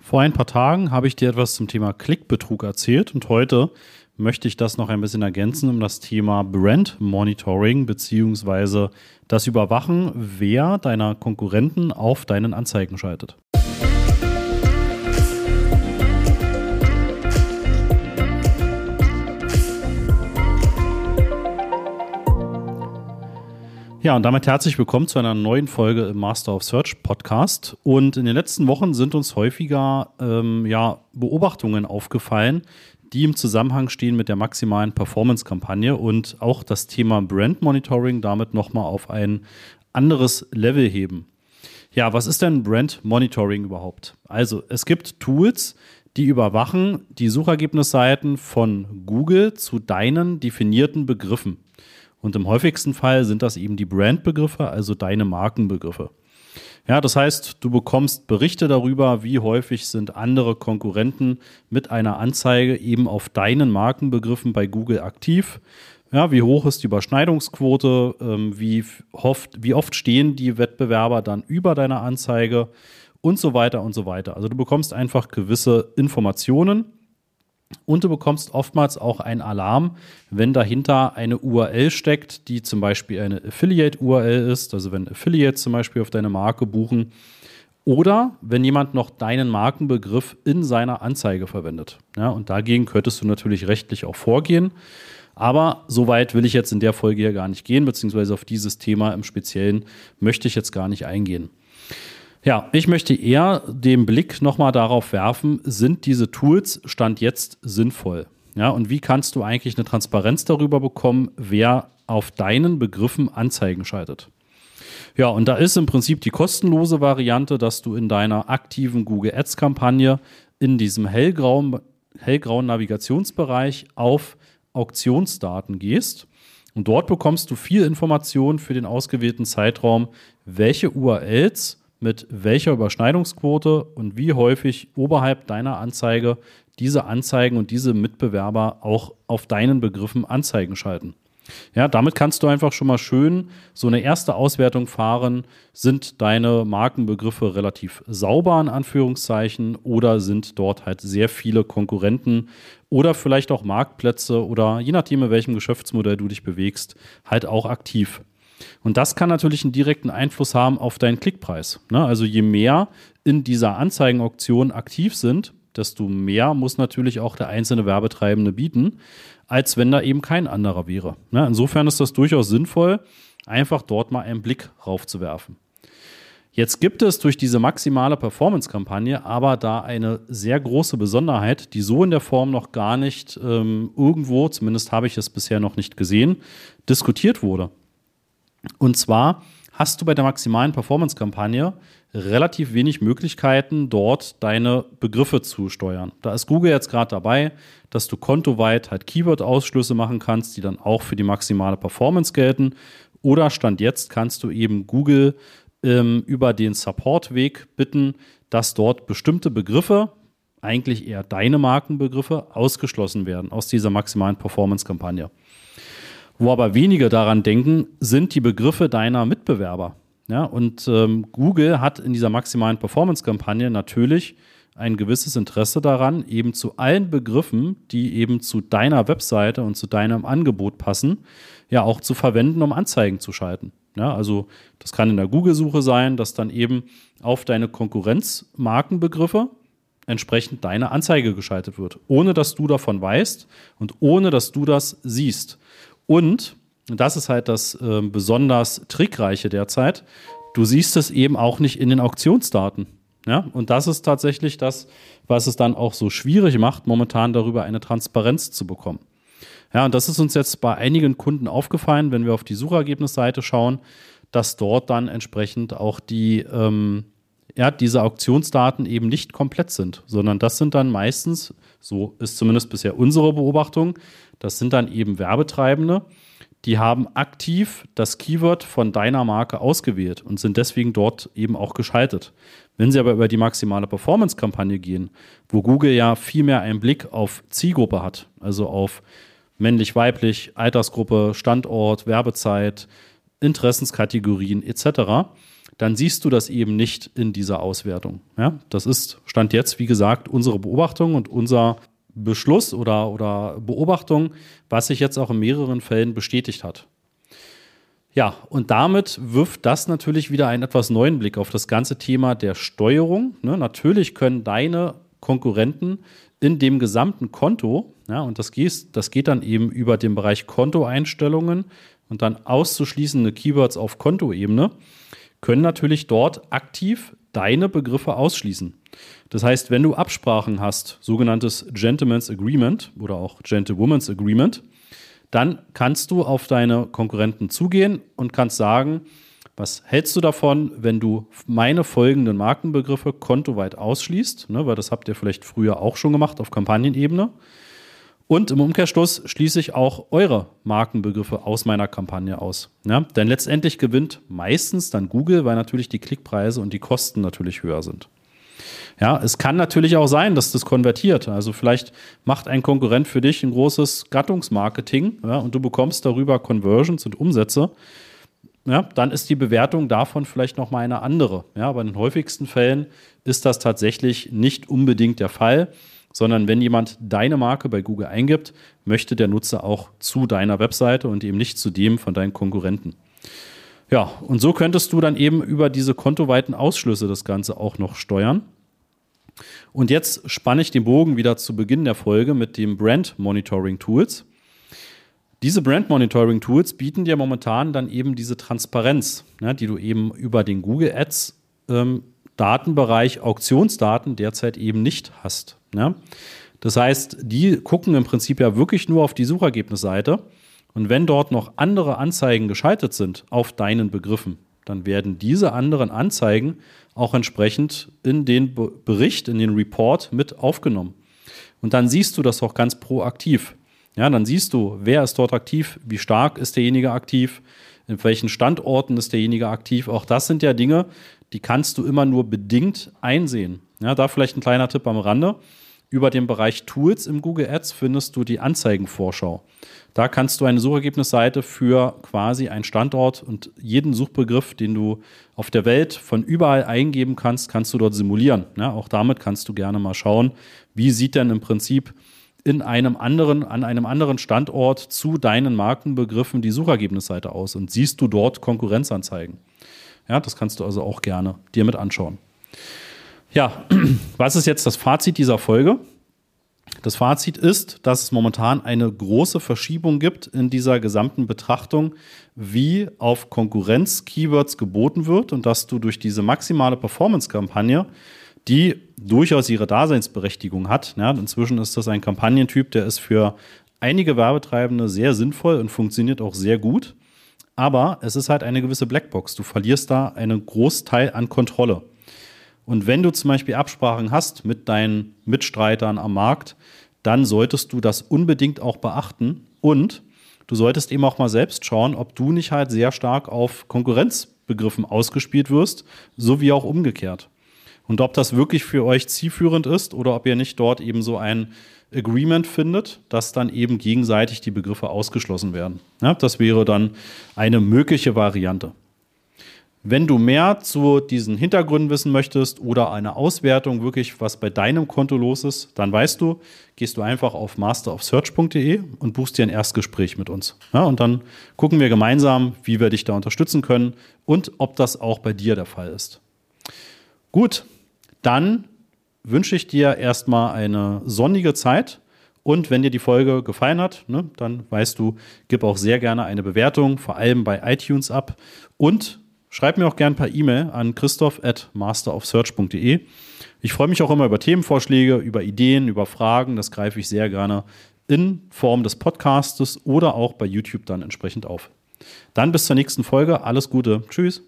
Vor ein paar Tagen habe ich dir etwas zum Thema Klickbetrug erzählt und heute möchte ich das noch ein bisschen ergänzen um das Thema Brand Monitoring bzw. das Überwachen, wer deiner Konkurrenten auf deinen Anzeigen schaltet. Ja, und damit herzlich willkommen zu einer neuen Folge im Master of Search Podcast. Und in den letzten Wochen sind uns häufiger ähm, ja, Beobachtungen aufgefallen, die im Zusammenhang stehen mit der maximalen Performance-Kampagne und auch das Thema Brand Monitoring damit nochmal auf ein anderes Level heben. Ja, was ist denn Brand Monitoring überhaupt? Also, es gibt Tools, die überwachen die Suchergebnisseiten von Google zu deinen definierten Begriffen. Und im häufigsten Fall sind das eben die Brandbegriffe, also deine Markenbegriffe. Ja, das heißt, du bekommst Berichte darüber, wie häufig sind andere Konkurrenten mit einer Anzeige eben auf deinen Markenbegriffen bei Google aktiv. Ja, wie hoch ist die Überschneidungsquote? Ähm, wie, oft, wie oft stehen die Wettbewerber dann über deiner Anzeige? Und so weiter und so weiter. Also du bekommst einfach gewisse Informationen und du bekommst oftmals auch einen Alarm, wenn dahinter eine URL steckt, die zum Beispiel eine Affiliate-URL ist, also wenn Affiliates zum Beispiel auf deine Marke buchen. Oder wenn jemand noch deinen Markenbegriff in seiner Anzeige verwendet. Ja, und dagegen könntest du natürlich rechtlich auch vorgehen. Aber so weit will ich jetzt in der Folge hier gar nicht gehen, beziehungsweise auf dieses Thema im Speziellen möchte ich jetzt gar nicht eingehen. Ja, ich möchte eher den Blick nochmal darauf werfen, sind diese Tools Stand jetzt sinnvoll? Ja, und wie kannst du eigentlich eine Transparenz darüber bekommen, wer auf deinen Begriffen Anzeigen schaltet? Ja, und da ist im Prinzip die kostenlose Variante, dass du in deiner aktiven Google Ads Kampagne in diesem hellgrauen, hellgrauen Navigationsbereich auf Auktionsdaten gehst. Und dort bekommst du viel Information für den ausgewählten Zeitraum, welche URLs mit welcher Überschneidungsquote und wie häufig oberhalb deiner Anzeige diese Anzeigen und diese Mitbewerber auch auf deinen Begriffen Anzeigen schalten. Ja, damit kannst du einfach schon mal schön so eine erste Auswertung fahren. Sind deine Markenbegriffe relativ sauber in Anführungszeichen oder sind dort halt sehr viele Konkurrenten oder vielleicht auch Marktplätze oder je nachdem, in welchem Geschäftsmodell du dich bewegst, halt auch aktiv. Und das kann natürlich einen direkten Einfluss haben auf deinen Klickpreis. Ne? Also je mehr in dieser Anzeigenauktion aktiv sind, desto mehr muss natürlich auch der einzelne Werbetreibende bieten, als wenn da eben kein anderer wäre. Ne? Insofern ist das durchaus sinnvoll, einfach dort mal einen Blick raufzuwerfen. Jetzt gibt es durch diese maximale Performance-Kampagne aber da eine sehr große Besonderheit, die so in der Form noch gar nicht ähm, irgendwo, zumindest habe ich es bisher noch nicht gesehen, diskutiert wurde. Und zwar hast du bei der maximalen Performance-Kampagne relativ wenig Möglichkeiten, dort deine Begriffe zu steuern. Da ist Google jetzt gerade dabei, dass du kontoweit halt Keyword-Ausschlüsse machen kannst, die dann auch für die maximale Performance gelten. Oder Stand jetzt kannst du eben Google ähm, über den Support-Weg bitten, dass dort bestimmte Begriffe, eigentlich eher deine Markenbegriffe, ausgeschlossen werden aus dieser maximalen Performance-Kampagne. Wo aber wenige daran denken, sind die Begriffe deiner Mitbewerber. Ja, und ähm, Google hat in dieser maximalen Performance-Kampagne natürlich ein gewisses Interesse daran, eben zu allen Begriffen, die eben zu deiner Webseite und zu deinem Angebot passen, ja auch zu verwenden, um Anzeigen zu schalten. Ja, also das kann in der Google-Suche sein, dass dann eben auf deine Konkurrenzmarkenbegriffe entsprechend deine Anzeige geschaltet wird, ohne dass du davon weißt und ohne dass du das siehst. Und, das ist halt das äh, besonders trickreiche derzeit, du siehst es eben auch nicht in den Auktionsdaten. Ja, und das ist tatsächlich das, was es dann auch so schwierig macht, momentan darüber eine Transparenz zu bekommen. Ja, und das ist uns jetzt bei einigen Kunden aufgefallen, wenn wir auf die Suchergebnisseite schauen, dass dort dann entsprechend auch die, ähm, ja, diese Auktionsdaten eben nicht komplett sind, sondern das sind dann meistens, so ist zumindest bisher unsere Beobachtung, das sind dann eben Werbetreibende, die haben aktiv das Keyword von deiner Marke ausgewählt und sind deswegen dort eben auch geschaltet. Wenn sie aber über die maximale Performance-Kampagne gehen, wo Google ja viel mehr einen Blick auf Zielgruppe hat, also auf männlich, weiblich, Altersgruppe, Standort, Werbezeit, Interessenskategorien etc., dann siehst du das eben nicht in dieser Auswertung. Ja, das ist, stand jetzt, wie gesagt, unsere Beobachtung und unser Beschluss oder, oder Beobachtung, was sich jetzt auch in mehreren Fällen bestätigt hat. Ja, und damit wirft das natürlich wieder einen etwas neuen Blick auf das ganze Thema der Steuerung. Ne, natürlich können deine Konkurrenten in dem gesamten Konto, ja, und das geht, das geht dann eben über den Bereich Kontoeinstellungen und dann auszuschließende Keywords auf Kontoebene, können natürlich dort aktiv deine Begriffe ausschließen. Das heißt, wenn du Absprachen hast, sogenanntes Gentleman's Agreement oder auch Gentlewoman's Agreement, dann kannst du auf deine Konkurrenten zugehen und kannst sagen, was hältst du davon, wenn du meine folgenden Markenbegriffe kontoweit ausschließt? Ne, weil das habt ihr vielleicht früher auch schon gemacht auf Kampagnenebene. Und im Umkehrschluss schließe ich auch eure Markenbegriffe aus meiner Kampagne aus. Ja, denn letztendlich gewinnt meistens dann Google, weil natürlich die Klickpreise und die Kosten natürlich höher sind. Ja, es kann natürlich auch sein, dass das konvertiert. Also vielleicht macht ein Konkurrent für dich ein großes Gattungsmarketing ja, und du bekommst darüber Conversions und Umsätze ja, dann ist die Bewertung davon vielleicht noch mal eine andere. Ja, aber in den häufigsten Fällen ist das tatsächlich nicht unbedingt der Fall, sondern wenn jemand deine Marke bei Google eingibt, möchte der Nutzer auch zu deiner Webseite und eben nicht zu dem von deinen Konkurrenten. Ja, und so könntest du dann eben über diese kontoweiten Ausschlüsse das Ganze auch noch steuern. Und jetzt spanne ich den Bogen wieder zu Beginn der Folge mit dem Brand Monitoring Tools. Diese Brand Monitoring Tools bieten dir momentan dann eben diese Transparenz, ne, die du eben über den Google Ads ähm, Datenbereich Auktionsdaten derzeit eben nicht hast. Ne? Das heißt, die gucken im Prinzip ja wirklich nur auf die Suchergebnisseite. Und wenn dort noch andere Anzeigen geschaltet sind auf deinen Begriffen, dann werden diese anderen Anzeigen auch entsprechend in den Bericht, in den Report mit aufgenommen. Und dann siehst du das auch ganz proaktiv. Ja, dann siehst du, wer ist dort aktiv, wie stark ist derjenige aktiv, in welchen Standorten ist derjenige aktiv. Auch das sind ja Dinge, die kannst du immer nur bedingt einsehen. Ja, da vielleicht ein kleiner Tipp am Rande. Über den Bereich Tools im Google Ads findest du die Anzeigenvorschau. Da kannst du eine Suchergebnisseite für quasi einen Standort und jeden Suchbegriff, den du auf der Welt von überall eingeben kannst, kannst du dort simulieren. Ja, auch damit kannst du gerne mal schauen, wie sieht denn im Prinzip in einem anderen, an einem anderen Standort zu deinen Markenbegriffen die Suchergebnisseite aus und siehst du dort Konkurrenzanzeigen. Ja, das kannst du also auch gerne dir mit anschauen. Ja, was ist jetzt das Fazit dieser Folge? Das Fazit ist, dass es momentan eine große Verschiebung gibt in dieser gesamten Betrachtung, wie auf Konkurrenz-Keywords geboten wird und dass du durch diese maximale Performance-Kampagne die durchaus ihre Daseinsberechtigung hat. Ja, inzwischen ist das ein Kampagnentyp, der ist für einige Werbetreibende sehr sinnvoll und funktioniert auch sehr gut. Aber es ist halt eine gewisse Blackbox. Du verlierst da einen Großteil an Kontrolle. Und wenn du zum Beispiel Absprachen hast mit deinen Mitstreitern am Markt, dann solltest du das unbedingt auch beachten. Und du solltest eben auch mal selbst schauen, ob du nicht halt sehr stark auf Konkurrenzbegriffen ausgespielt wirst, so wie auch umgekehrt. Und ob das wirklich für euch zielführend ist oder ob ihr nicht dort eben so ein Agreement findet, dass dann eben gegenseitig die Begriffe ausgeschlossen werden. Ja, das wäre dann eine mögliche Variante. Wenn du mehr zu diesen Hintergründen wissen möchtest oder eine Auswertung wirklich, was bei deinem Konto los ist, dann weißt du, gehst du einfach auf masterofsearch.de und buchst dir ein Erstgespräch mit uns. Ja, und dann gucken wir gemeinsam, wie wir dich da unterstützen können und ob das auch bei dir der Fall ist. Gut, dann wünsche ich dir erstmal eine sonnige Zeit. Und wenn dir die Folge gefallen hat, ne, dann weißt du, gib auch sehr gerne eine Bewertung, vor allem bei iTunes ab. Und schreib mir auch gerne per E-Mail an christoph at masterofsearch.de. Ich freue mich auch immer über Themenvorschläge, über Ideen, über Fragen. Das greife ich sehr gerne in Form des Podcastes oder auch bei YouTube dann entsprechend auf. Dann bis zur nächsten Folge. Alles Gute. Tschüss.